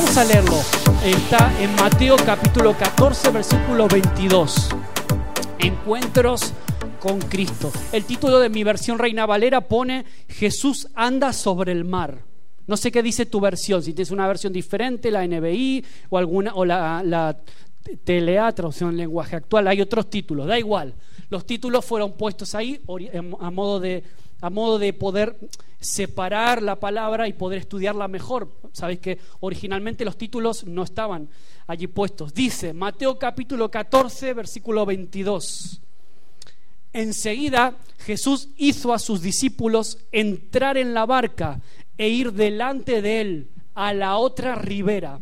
Vamos a leerlo. Está en Mateo capítulo 14, versículo 22. Encuentros con Cristo. El título de mi versión Reina Valera pone Jesús anda sobre el mar. No sé qué dice tu versión, si tienes una versión diferente, la NBI o alguna o la, la TLA, traducción en lenguaje actual, hay otros títulos, da igual. Los títulos fueron puestos ahí a modo de, a modo de poder separar la palabra y poder estudiarla mejor. Sabéis que originalmente los títulos no estaban allí puestos. Dice Mateo capítulo 14, versículo 22. Enseguida Jesús hizo a sus discípulos entrar en la barca e ir delante de él a la otra ribera,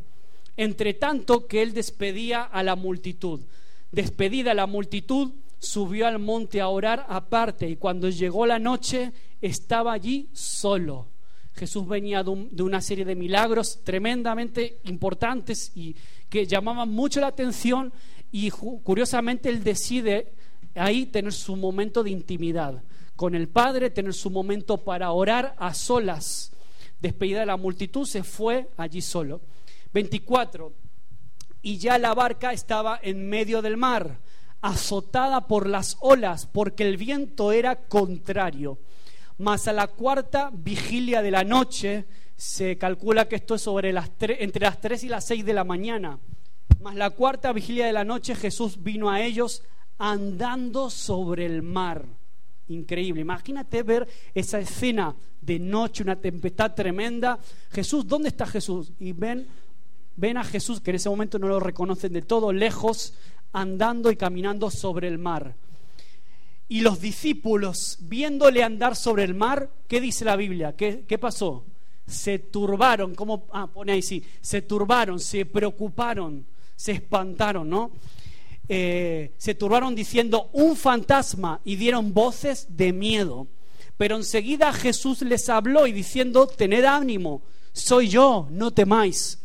entre tanto que él despedía a la multitud. Despedida la multitud, subió al monte a orar aparte y cuando llegó la noche estaba allí solo. Jesús venía de, una serie de milagros tremendamente importantes y que llamaban mucho la atención y curiosamente él decide ahí tener su momento de intimidad con el Padre, tener su momento para orar a solas. Despedida de la multitud, se fue allí solo. 24. Y ya la barca estaba en medio del mar, azotada por las olas, porque el viento era contrario. Mas a la cuarta vigilia de la noche, se calcula que esto es sobre las entre las 3 y las 6 de la mañana. Mas la cuarta vigilia de la noche Jesús vino a ellos andando sobre el mar. Increíble. Imagínate ver esa escena de noche, una tempestad tremenda. Jesús, ¿dónde está Jesús? Y ven, ven a Jesús, que en ese momento no lo reconocen de todo, lejos, andando y caminando sobre el mar. Y los discípulos, viéndole andar sobre el mar, ¿qué dice la Biblia? ¿Qué, qué pasó? Se turbaron, ¿cómo? Ah, pone se turbaron, se preocuparon, se espantaron, ¿no? Eh, se turbaron diciendo un fantasma y dieron voces de miedo. Pero enseguida Jesús les habló y diciendo, tened ánimo, soy yo, no temáis.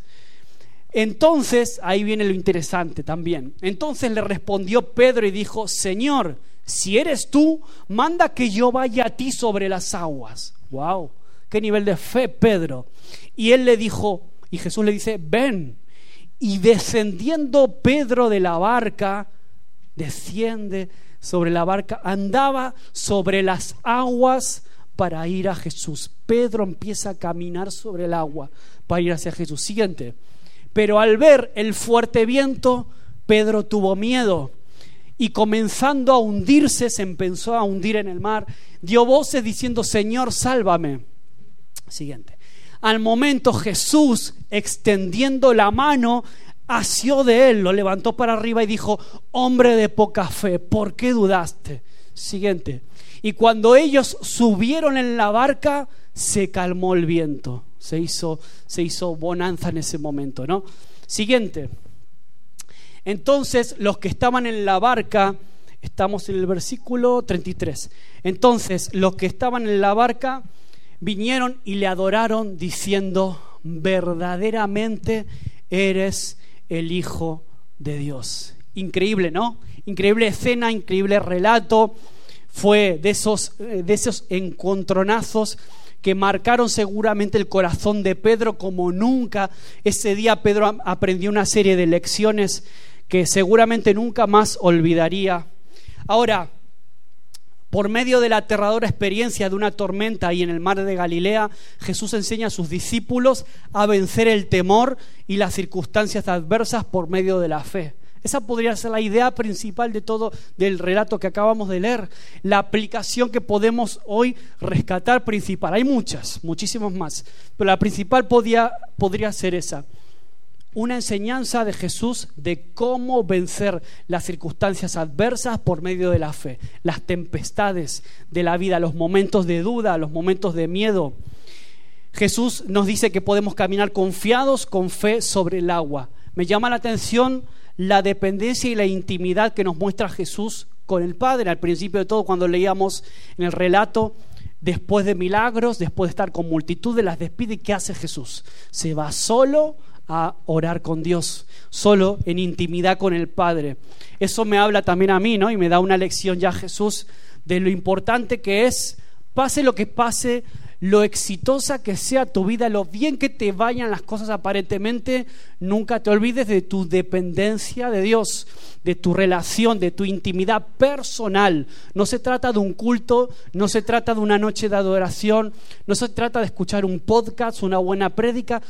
Entonces, ahí viene lo interesante también. Entonces le respondió Pedro y dijo, Señor, si eres tú, manda que yo vaya a ti sobre las aguas. Wow, qué nivel de fe, Pedro. Y él le dijo, y Jesús le dice, ven. Y descendiendo Pedro de la barca, desciende sobre la barca, andaba sobre las aguas para ir a Jesús. Pedro empieza a caminar sobre el agua para ir hacia Jesús. Siguiente. Pero al ver el fuerte viento, Pedro tuvo miedo y comenzando a hundirse, se empezó a hundir en el mar, dio voces diciendo, Señor, sálvame. Siguiente. Al momento Jesús, extendiendo la mano, asió de él, lo levantó para arriba y dijo, hombre de poca fe, ¿por qué dudaste? Siguiente. Y cuando ellos subieron en la barca, se calmó el viento. Se hizo, se hizo bonanza en ese momento, ¿no? Siguiente. Entonces los que estaban en la barca, estamos en el versículo 33. Entonces los que estaban en la barca vinieron y le adoraron diciendo, verdaderamente eres el Hijo de Dios. Increíble, ¿no? Increíble escena, increíble relato. Fue de esos, eh, de esos encontronazos que marcaron seguramente el corazón de Pedro como nunca. Ese día Pedro aprendió una serie de lecciones que seguramente nunca más olvidaría. Ahora, por medio de la aterradora experiencia de una tormenta ahí en el mar de Galilea, Jesús enseña a sus discípulos a vencer el temor y las circunstancias adversas por medio de la fe. Esa podría ser la idea principal de todo del relato que acabamos de leer, la aplicación que podemos hoy rescatar principal. Hay muchas, muchísimas más, pero la principal podía, podría ser esa una enseñanza de Jesús de cómo vencer las circunstancias adversas por medio de la fe, las tempestades de la vida, los momentos de duda, los momentos de miedo. Jesús nos dice que podemos caminar confiados con fe sobre el agua. Me llama la atención la dependencia y la intimidad que nos muestra Jesús con el Padre. Al principio de todo, cuando leíamos en el relato, después de milagros, después de estar con multitud de las despide, ¿qué hace Jesús? Se va solo a orar con Dios, solo en intimidad con el Padre. Eso me habla también a mí, ¿no? Y me da una lección ya Jesús de lo importante que es, pase lo que pase, lo exitosa que sea tu vida, lo bien que te vayan las cosas aparentemente, nunca te olvides de tu dependencia de Dios, de tu relación, de tu intimidad personal. No se trata de un culto, no se trata de una noche de adoración, no se trata de escuchar un podcast, una buena prédica.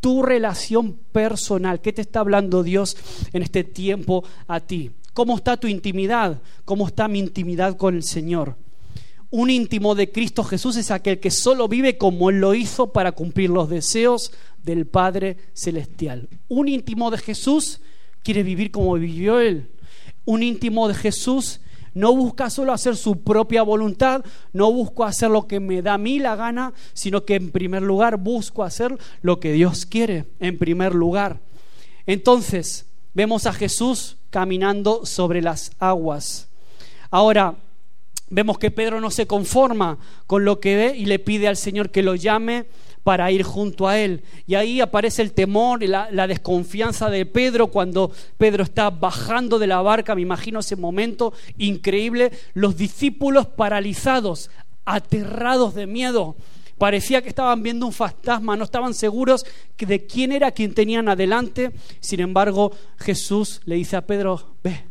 Tu relación personal, ¿qué te está hablando Dios en este tiempo a ti? ¿Cómo está tu intimidad? ¿Cómo está mi intimidad con el Señor? Un íntimo de Cristo Jesús es aquel que solo vive como Él lo hizo para cumplir los deseos del Padre Celestial. Un íntimo de Jesús quiere vivir como vivió Él. Un íntimo de Jesús no busca solo hacer su propia voluntad, no busco hacer lo que me da a mí la gana, sino que en primer lugar busco hacer lo que Dios quiere, en primer lugar. Entonces, vemos a Jesús caminando sobre las aguas. Ahora, Vemos que Pedro no se conforma con lo que ve y le pide al Señor que lo llame para ir junto a él. Y ahí aparece el temor y la, la, desconfianza de Pedro cuando Pedro está bajando de la barca, me imagino ese momento increíble, los discípulos paralizados, aterrados de miedo. Parecía que estaban viendo un fantasma, no estaban seguros de quién era quien tenían adelante. Sin embargo, Jesús le dice a Pedro, ve,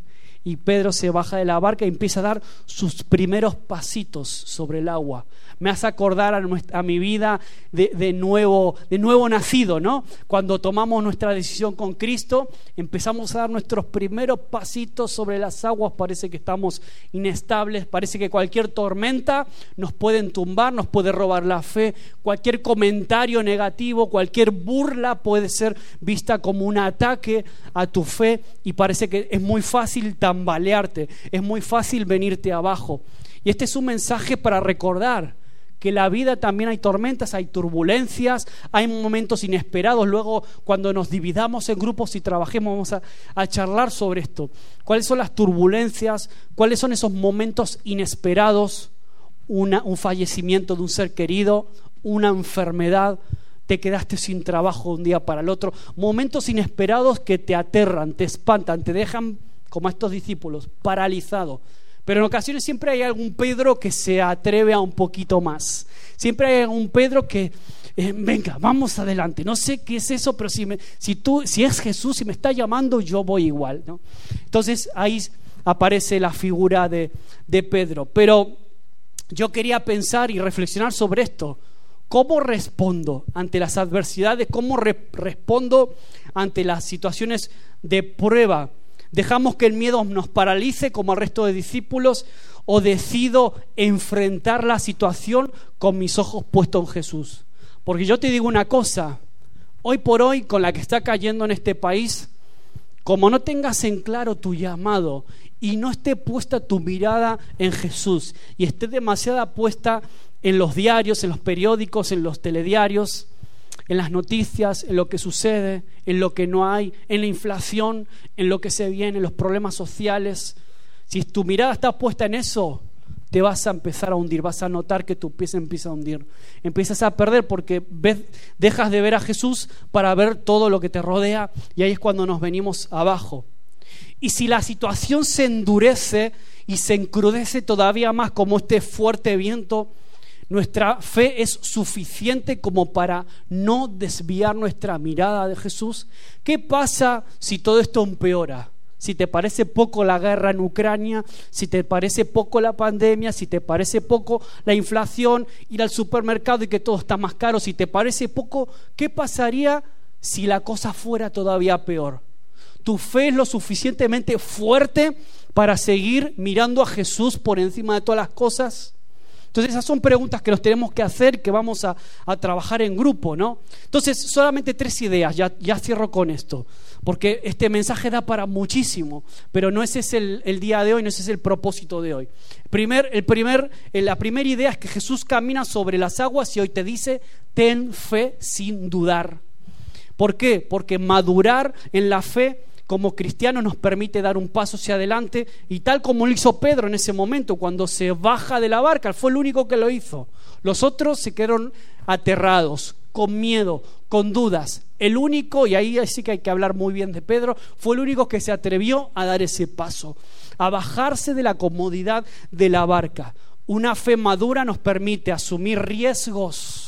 y Pedro se baja de la barca y empieza a dar sus primeros pasitos sobre el agua. Me hace acordar a, mi vida de, nuevo, de nuevo nacido, ¿no? Cuando tomamos nuestra decisión con Cristo, empezamos a dar nuestros primeros pasitos sobre las aguas, parece que estamos inestables, parece que cualquier tormenta nos puede entumbar, nos puede robar la fe, cualquier comentario negativo, cualquier burla puede ser vista como un ataque a tu fe y parece que es muy fácil tambalearte, es muy fácil venirte abajo. Y este es un mensaje para recordar que la vida también hay tormentas, hay turbulencias, hay momentos inesperados. Luego, cuando nos dividamos en grupos y trabajemos, vamos a, charlar sobre esto. ¿Cuáles son las turbulencias? ¿Cuáles son esos momentos inesperados? un fallecimiento de un ser querido, una enfermedad, te quedaste sin trabajo un día para el otro. Momentos inesperados que te aterran, te espantan, te dejan, como estos discípulos, paralizado. Pero en ocasiones siempre hay algún Pedro que se atreve a un poquito más. Siempre hay algún Pedro que, eh, venga, vamos adelante. No sé qué es eso, pero si, me, si, tú, si es Jesús, si me está llamando, yo voy igual. Entonces ahí aparece la figura de, de Pedro. Pero yo quería pensar y reflexionar sobre esto. ¿Cómo respondo ante las adversidades? ¿Cómo respondo ante las situaciones de prueba? Dejamos que el miedo nos paralice como al resto de discípulos o decido enfrentar la situación con mis ojos puestos en Jesús. Porque yo te digo una cosa, hoy por hoy con la que está cayendo en este país, como no tengas en claro tu llamado y no esté puesta tu mirada en Jesús y esté demasiada puesta en los diarios, en los periódicos, en los telediarios, en las noticias, en lo que sucede, en lo que no hay, en la inflación, en lo que se viene, en los problemas sociales. Si tu mirada está puesta en eso, te vas a empezar a hundir, vas a notar que tu pie se empieza a hundir. Empiezas a perder porque dejas de ver a Jesús para ver todo lo que te rodea y ahí es cuando nos venimos abajo. Y si la situación se endurece y se encrudece todavía más como este fuerte viento, nuestra fe es suficiente como para no desviar nuestra mirada de Jesús. ¿Qué pasa si todo esto empeora? Si te parece poco la guerra en Ucrania, si te parece poco la pandemia, si te parece poco la inflación, ir al supermercado y que todo está más caro, si te parece poco, ¿qué pasaría si la cosa fuera todavía peor? ¿Tu fe es lo suficientemente fuerte para seguir mirando a Jesús por encima de todas las cosas? Entonces esas son preguntas que nos tenemos que hacer, que vamos a, trabajar en grupo, ¿no? Entonces solamente tres ideas, ya, ya, cierro con esto, porque este mensaje da para muchísimo, pero no ese es el, el día de hoy, no ese es el propósito de hoy. Primer, el primer, eh, la primera idea es que Jesús camina sobre las aguas y hoy te dice, ten fe sin dudar. ¿Por qué? Porque madurar en la fe como cristiano nos permite dar un paso hacia adelante y tal como lo hizo Pedro en ese momento, cuando se baja de la barca, fue el único que lo hizo. Los otros se quedaron aterrados, con miedo, con dudas. El único, y ahí sí que hay que hablar muy bien de Pedro, fue el único que se atrevió a dar ese paso, a bajarse de la comodidad de la barca. Una fe madura nos permite asumir riesgos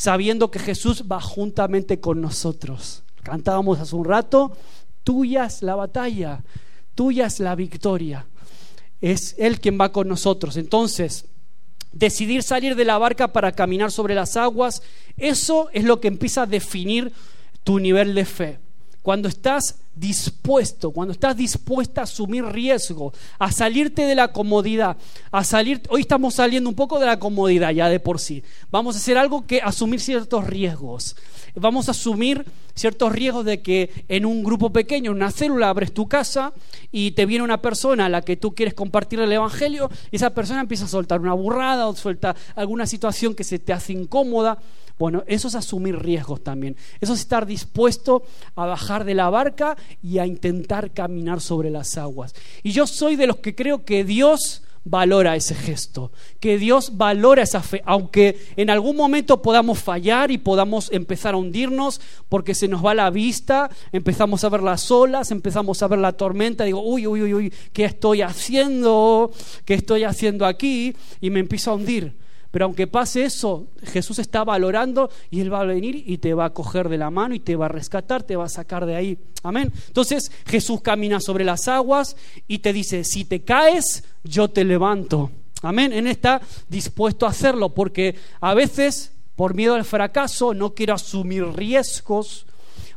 sabiendo que Jesús va juntamente con nosotros. Cantábamos hace un rato, tuya es la batalla, tuya es la victoria. Es Él quien va con nosotros. Entonces, decidir salir de la barca para caminar sobre las aguas, eso es lo que empieza a definir tu nivel de fe. Cuando estás dispuesto, cuando estás dispuesta a asumir riesgo, a salirte de la comodidad, a salir, hoy estamos saliendo un poco de la comodidad ya de por sí. Vamos a hacer algo que asumir ciertos riesgos. Vamos a asumir ciertos riesgos de que en un grupo pequeño, en una célula, abres tu casa y te viene una persona a la que tú quieres compartir el evangelio y esa persona empieza a soltar una burrada o suelta alguna situación que se te hace incómoda bueno, eso es asumir riesgos también. Eso es estar dispuesto a bajar de la barca y a intentar caminar sobre las aguas. Y yo soy de los que creo que Dios valora ese gesto, que Dios valora esa fe, aunque en algún momento podamos fallar y podamos empezar a hundirnos porque se nos va la vista, empezamos a ver las olas, empezamos a ver la tormenta, digo, uy, uy, uy, uy, ¿qué estoy haciendo? ¿Qué estoy haciendo aquí? Y me empiezo a hundir. Pero aunque pase eso, Jesús está valorando y Él va a venir y te va a coger de la mano y te va a rescatar, te va a sacar de ahí. Amén. Entonces Jesús camina sobre las aguas y te dice, si te caes, yo te levanto. Amén. Él está dispuesto a hacerlo porque a veces, por miedo al fracaso, no quiero asumir riesgos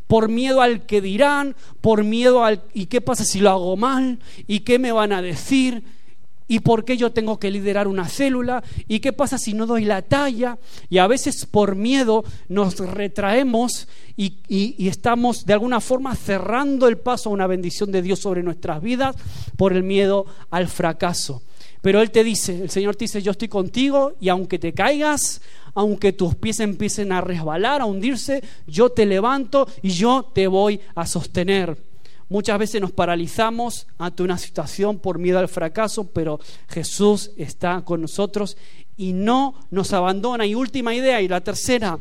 por miedo al que dirán, por miedo al ¿y qué pasa si lo hago mal? ¿Y qué me van a decir? ¿Y por qué yo tengo que liderar una célula? ¿Y qué pasa si no doy la talla? Y a veces por miedo nos retraemos y, estamos de alguna forma cerrando el paso a una bendición de Dios sobre nuestras vidas por el miedo al fracaso. Pero Él te dice, el Señor te dice, yo estoy contigo y aunque te caigas, aunque tus pies empiecen a resbalar, a hundirse, yo te levanto y yo te voy a sostener. Muchas veces nos paralizamos ante una situación por miedo al fracaso, pero Jesús está con nosotros y no nos abandona. Y última idea, y la tercera,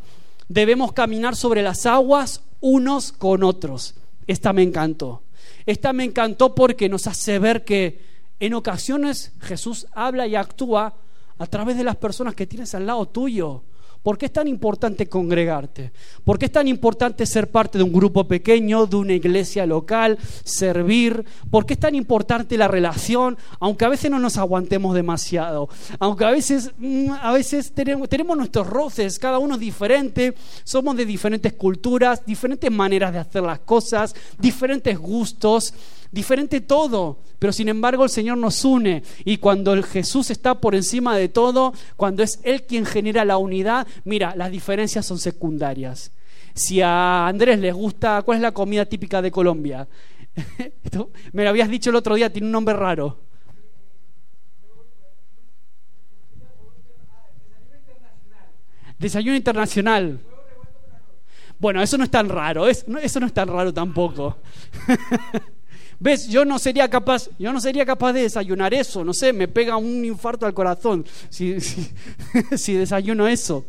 debemos caminar sobre las aguas unos con otros. Esta me encantó. Esta me encantó porque nos hace ver que en ocasiones Jesús habla y actúa a través de las personas que tienes al lado tuyo. ¿Por qué es tan importante congregarte? ¿Por qué es tan importante ser parte de un grupo pequeño, de una iglesia local, servir? ¿Por qué es tan importante la relación, aunque a veces no nos aguantemos demasiado? Aunque a veces, mm, a veces tenemos, tenemos nuestros roces, cada uno es diferente, somos de diferentes culturas, diferentes maneras de hacer las cosas, diferentes gustos diferente todo, pero sin embargo el Señor nos une y cuando el Jesús está por encima de todo, cuando es Él quien genera la unidad, mira, las diferencias son secundarias. Si a Andrés les gusta, ¿cuál es la comida típica de Colombia? Me lo habías dicho el otro día, tiene un nombre raro. Desayuno internacional. Bueno, eso no es tan raro, eso no es tan raro tampoco. ¿Ves? Yo no sería capaz, yo no sería capaz de desayunar eso, no sé, me pega un infarto al corazón si, si desayuno eso.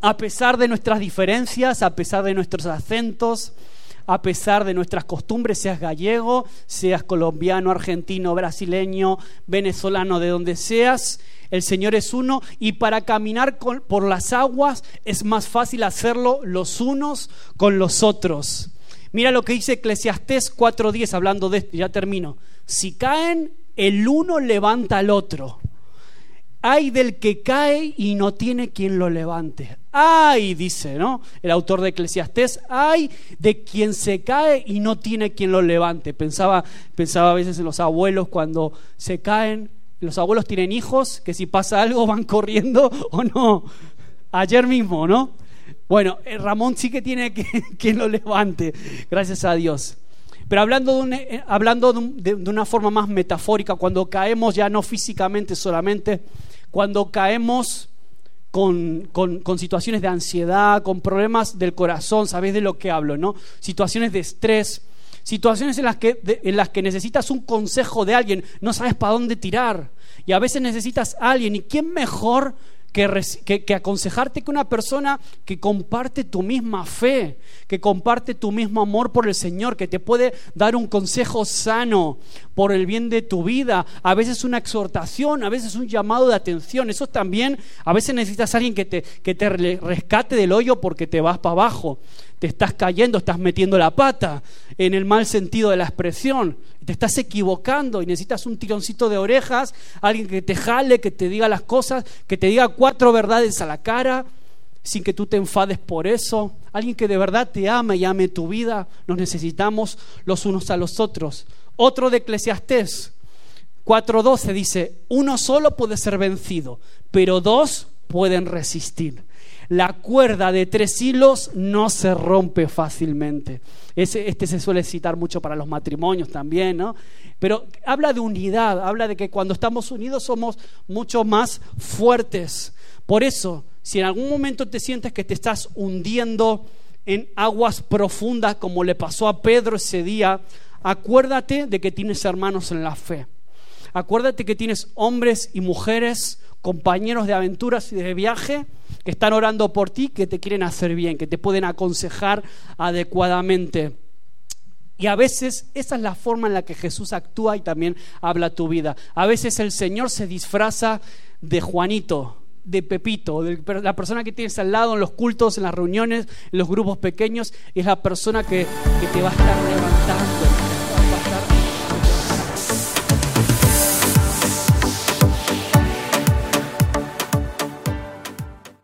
A pesar de nuestras diferencias, a pesar de nuestros acentos, a pesar de nuestras costumbres, seas gallego, seas colombiano, argentino, brasileño, venezolano, de donde seas, el Señor es uno y para caminar por las aguas es más fácil hacerlo los unos con los otros. Mira lo que dice Eclesiastés 4.10, hablando de esto, ya termino. Si caen, el uno levanta al otro. Hay del que cae y no tiene quien lo levante. Ay, dice, ¿no? El autor de Eclesiastés, ay de quien se cae y no tiene quien lo levante. Pensaba, pensaba a veces en los abuelos cuando se caen. Los abuelos tienen hijos que si pasa algo van corriendo o no. Ayer mismo, ¿no? Bueno, eh, Ramón sí que tiene que, que lo levante, gracias a Dios. Pero hablando, de, eh, hablando de, una forma más metafórica, cuando caemos ya no físicamente solamente, cuando caemos con, con, situaciones de ansiedad, con problemas del corazón, sabéis de lo que hablo, ¿no? Situaciones de estrés, situaciones en las, que, en las que necesitas un consejo de alguien, no sabes para dónde tirar. Y a veces necesitas a alguien, ¿y quién mejor que, que, aconsejarte que una persona que comparte tu misma fe, que comparte tu mismo amor por el Señor, que te puede dar un consejo sano por el bien de tu vida, a veces una exhortación, a veces un llamado de atención. Eso también, a veces necesitas alguien que te, que te rescate del hoyo porque te vas para abajo te estás cayendo, estás metiendo la pata en el mal sentido de la expresión, te estás equivocando y necesitas un tironcito de orejas, alguien que te jale, que te diga las cosas, que te diga cuatro verdades a la cara sin que tú te enfades por eso, alguien que de verdad te ama y ame tu vida, nos necesitamos los unos a los otros. Otro de Eclesiastés 4:12 dice, uno solo puede ser vencido, pero dos pueden resistir la cuerda de tres hilos no se rompe fácilmente. este se suele citar mucho para los matrimonios también, ¿no? Pero habla de unidad, habla de que cuando estamos unidos somos mucho más fuertes. Por eso, si en algún momento te sientes que te estás hundiendo en aguas profundas como le pasó a Pedro ese día, acuérdate de que tienes hermanos en la fe. Acuérdate que tienes hombres y mujeres, compañeros de aventuras y de viaje que están orando por ti, que te quieren hacer bien, que te pueden aconsejar adecuadamente. Y a veces esa es la forma en la que Jesús actúa y también habla tu vida. A veces el Señor se disfraza de Juanito, de Pepito, de la persona que tienes al lado en los cultos, en las reuniones, en los grupos pequeños, y es la persona que, que te va a estar levantando